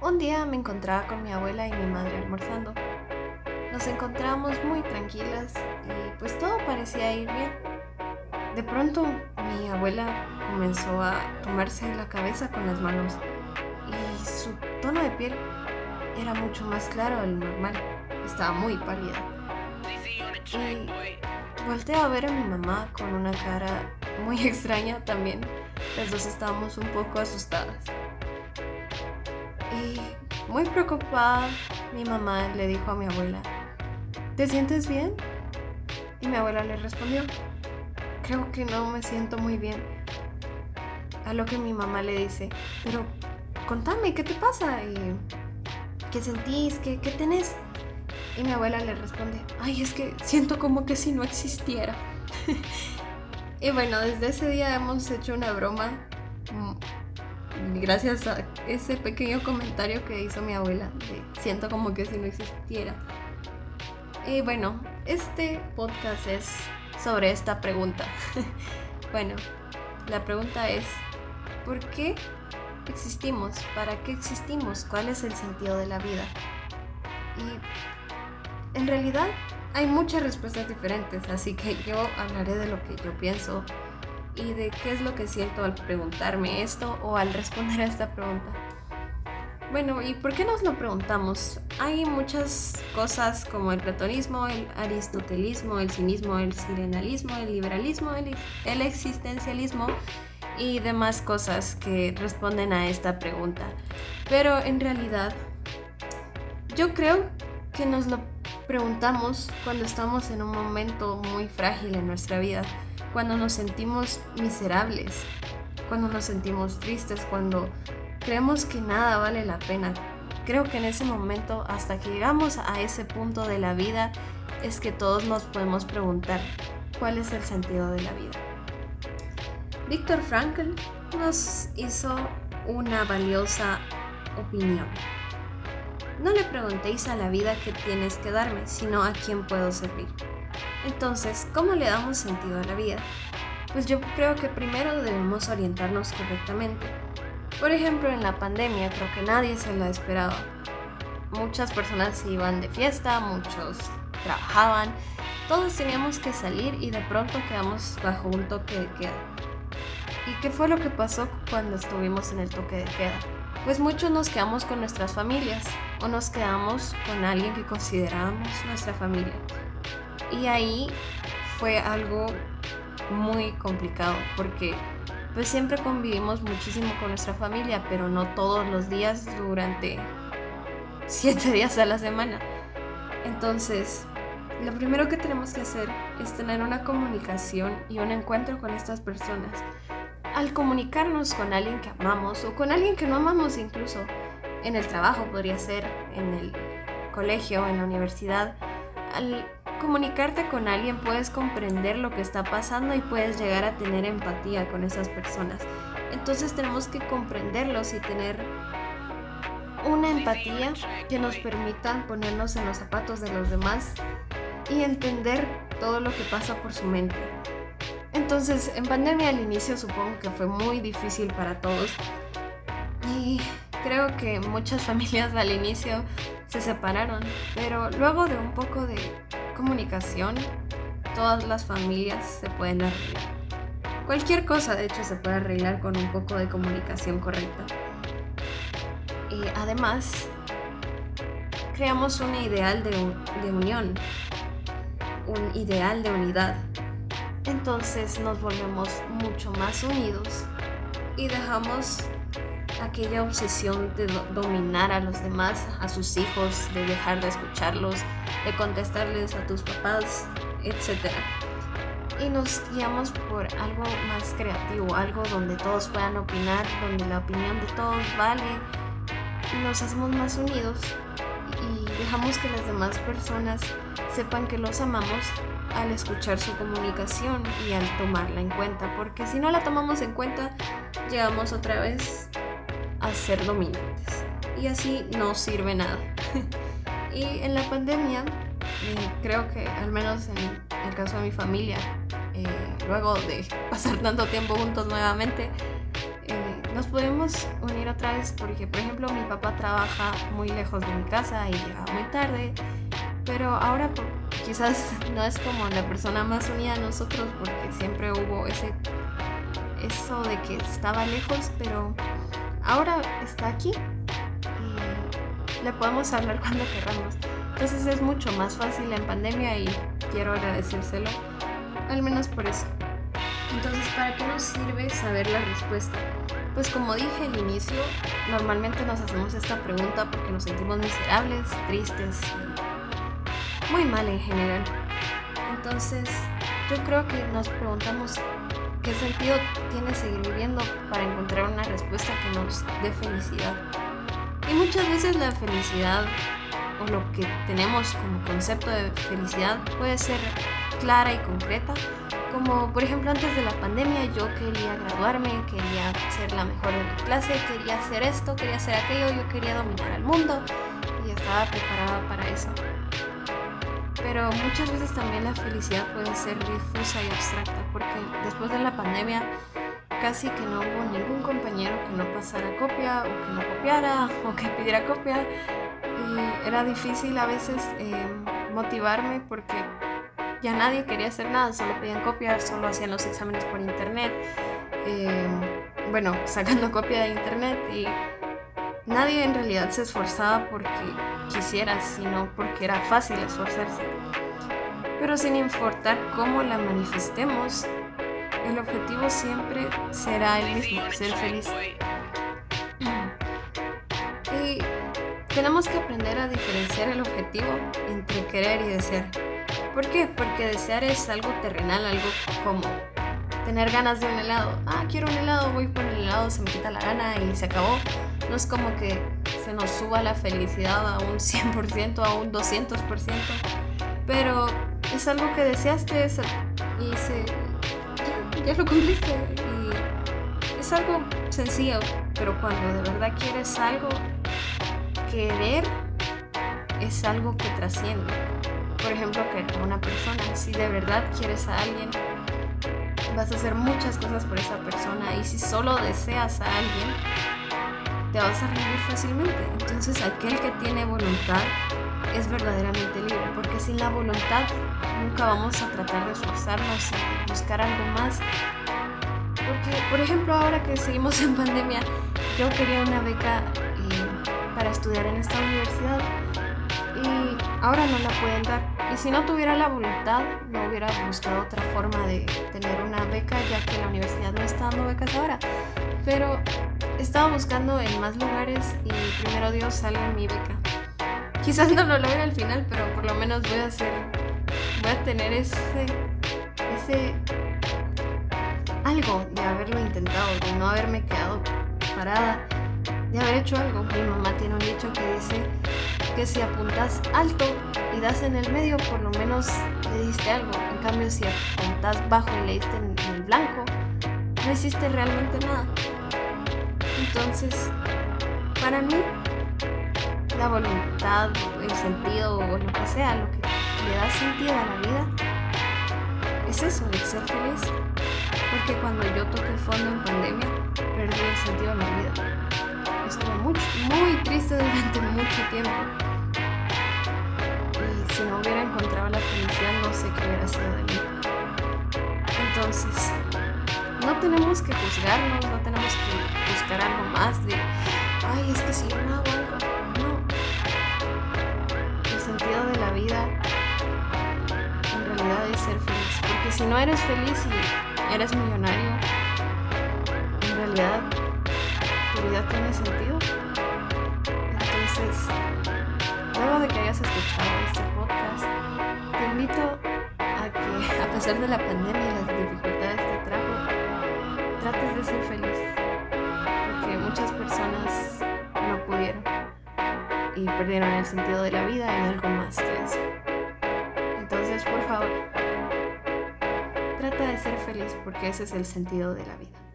Un día me encontraba con mi abuela y mi madre almorzando. Nos encontramos muy tranquilas y pues todo parecía ir bien. De pronto mi abuela comenzó a tomarse la cabeza con las manos y su tono de piel era mucho más claro del normal. Estaba muy pálida. Y volteé a ver a mi mamá con una cara muy extraña también. Las dos estábamos un poco asustadas. Muy preocupada, mi mamá le dijo a mi abuela, ¿te sientes bien? Y mi abuela le respondió, creo que no me siento muy bien. A lo que mi mamá le dice, pero contame, ¿qué te pasa? Y, ¿Qué sentís? ¿Qué, ¿Qué tenés? Y mi abuela le responde, ay, es que siento como que si no existiera. y bueno, desde ese día hemos hecho una broma mm, gracias a ese pequeño comentario que hizo mi abuela, siento como que si no existiera. Y bueno, este podcast es sobre esta pregunta. bueno, la pregunta es, ¿por qué existimos? ¿Para qué existimos? ¿Cuál es el sentido de la vida? Y en realidad hay muchas respuestas diferentes, así que yo hablaré de lo que yo pienso y de qué es lo que siento al preguntarme esto o al responder a esta pregunta. Bueno, ¿y por qué nos lo preguntamos? Hay muchas cosas como el platonismo, el aristotelismo, el cinismo, el sirenalismo, el liberalismo, el, el existencialismo y demás cosas que responden a esta pregunta. Pero en realidad, yo creo que nos lo preguntamos cuando estamos en un momento muy frágil en nuestra vida, cuando nos sentimos miserables, cuando nos sentimos tristes, cuando creemos que nada vale la pena. Creo que en ese momento, hasta que llegamos a ese punto de la vida, es que todos nos podemos preguntar cuál es el sentido de la vida. Víctor Frankl nos hizo una valiosa opinión. No le preguntéis a la vida qué tienes que darme, sino a quién puedo servir. Entonces, ¿cómo le damos sentido a la vida? Pues yo creo que primero debemos orientarnos correctamente por ejemplo, en la pandemia creo que nadie se la esperaba. Muchas personas iban de fiesta, muchos trabajaban, todos teníamos que salir y de pronto quedamos bajo un toque de. ¿Y qué fue lo que pasó cuando estuvimos en el toque de queda? Pues muchos nos quedamos con nuestras familias o nos quedamos con alguien que considerábamos nuestra familia. Y ahí fue algo muy complicado porque pues siempre convivimos muchísimo con nuestra familia, pero no todos los días durante siete días a la semana. Entonces, lo primero que tenemos que hacer es tener una comunicación y un encuentro con estas personas. Al comunicarnos con alguien que amamos o con alguien que no amamos incluso, en el trabajo podría ser, en el colegio, en la universidad, al comunicarte con alguien puedes comprender lo que está pasando y puedes llegar a tener empatía con esas personas. Entonces tenemos que comprenderlos y tener una empatía que nos permita ponernos en los zapatos de los demás y entender todo lo que pasa por su mente. Entonces, en pandemia al inicio supongo que fue muy difícil para todos y creo que muchas familias al inicio se separaron, pero luego de un poco de comunicación, todas las familias se pueden arreglar. Cualquier cosa, de hecho, se puede arreglar con un poco de comunicación correcta. Y además, creamos un ideal de, de unión, un ideal de unidad. Entonces nos volvemos mucho más unidos y dejamos aquella obsesión de dominar a los demás, a sus hijos, de dejar de escucharlos, de contestarles a tus papás, etc. Y nos guiamos por algo más creativo, algo donde todos puedan opinar, donde la opinión de todos vale y nos hacemos más unidos y dejamos que las demás personas sepan que los amamos al escuchar su comunicación y al tomarla en cuenta, porque si no la tomamos en cuenta, llegamos otra vez a ser dominantes y así no sirve nada. y en la pandemia, eh, creo que al menos en el caso de mi familia, eh, luego de pasar tanto tiempo juntos nuevamente, eh, nos podemos unir otra vez porque, por ejemplo, mi papá trabaja muy lejos de mi casa y llega muy tarde, pero ahora quizás no es como la persona más unida a nosotros porque siempre hubo ese eso de que estaba lejos, pero ahora está aquí y le podemos hablar cuando queramos. Entonces es mucho más fácil en pandemia y quiero agradecérselo, al menos por eso. Entonces, ¿para qué nos sirve saber la respuesta? Pues como dije al inicio, normalmente nos hacemos esta pregunta porque nos sentimos miserables, tristes y muy mal en general. Entonces, yo creo que nos preguntamos qué sentido tiene seguir viviendo para encontrar una respuesta que nos dé felicidad. Y muchas veces la felicidad o lo que tenemos como concepto de felicidad puede ser clara y concreta, como por ejemplo antes de la pandemia yo quería graduarme, quería ser la mejor de mi clase, quería hacer esto, quería hacer aquello, yo quería dominar el mundo y estaba preparada para eso. Pero muchas veces también la felicidad puede ser difusa y abstracta, porque después de la pandemia casi que no hubo ningún compañero que no pasara copia o que no copiara o que pidiera copia. Y era difícil a veces eh, motivarme porque ya nadie quería hacer nada, solo pedían copias, solo hacían los exámenes por internet, em, bueno, sacando copia de internet y nadie en realidad se esforzaba porque quisiera, sino porque era fácil esforzarse. Pero sin importar cómo la manifestemos, el objetivo siempre será el mismo, ser feliz. Y tenemos que aprender a diferenciar el objetivo entre querer y desear. ¿Por qué? Porque desear es algo terrenal, algo como tener ganas de un helado. Ah, quiero un helado, voy por el helado, se me quita la gana y se acabó. No es como que se nos suba la felicidad a un 100%, a un 200%, pero es algo que deseaste y se, ya, ya lo cumpliste. Y es algo sencillo, pero cuando de verdad quieres algo, querer es algo que trasciende por ejemplo, que una persona, si de verdad quieres a alguien, vas a hacer muchas cosas por esa persona y si solo deseas a alguien, te vas a rendir fácilmente. Entonces aquel que tiene voluntad es verdaderamente libre, porque sin la voluntad nunca vamos a tratar de esforzarnos y buscar algo más. Porque, por ejemplo, ahora que seguimos en pandemia, yo quería una beca eh, para estudiar en esta universidad y ahora no la pueden dar. Y si no tuviera la voluntad, no hubiera buscado otra forma de tener una beca, ya que la universidad no está dando becas ahora. Pero estaba buscando en más lugares y primero Dios sale mi beca. Quizás no lo logre al final, pero por lo menos voy a hacer, voy a tener ese, ese algo de haberlo intentado, de no haberme quedado parada, de haber hecho algo. Mi mamá tiene un dicho que dice que si apuntas alto y das en el medio, por lo menos le diste algo. En cambio, si apuntas bajo y le diste en el blanco, no hiciste realmente nada. Entonces, para mí, la voluntad, el sentido o lo que sea, lo que le da sentido a la vida, es eso, el ser feliz. Porque cuando yo toqué fondo en pandemia, perdí el sentido de la vida. Estuve muy, muy triste durante mucho tiempo si no hubiera encontrado la felicidad, no sé qué hubiera sido de mí. Entonces, no tenemos que juzgarnos, no tenemos que buscar algo más de, ay, es que si no hago algo, no. El sentido de la vida en realidad es ser feliz, porque si no eres feliz y eres millonario, en realidad tu vida tiene sentido. Entonces, luego de que hayas escuchado este invito a que, a pesar de la pandemia las dificultades de ser feliz. Porque muchas personas no pudieron y perdieron el sentido de la vida y algo más que eso. Entonces, por favor, trata de ser feliz porque ese es el sentido de la vida.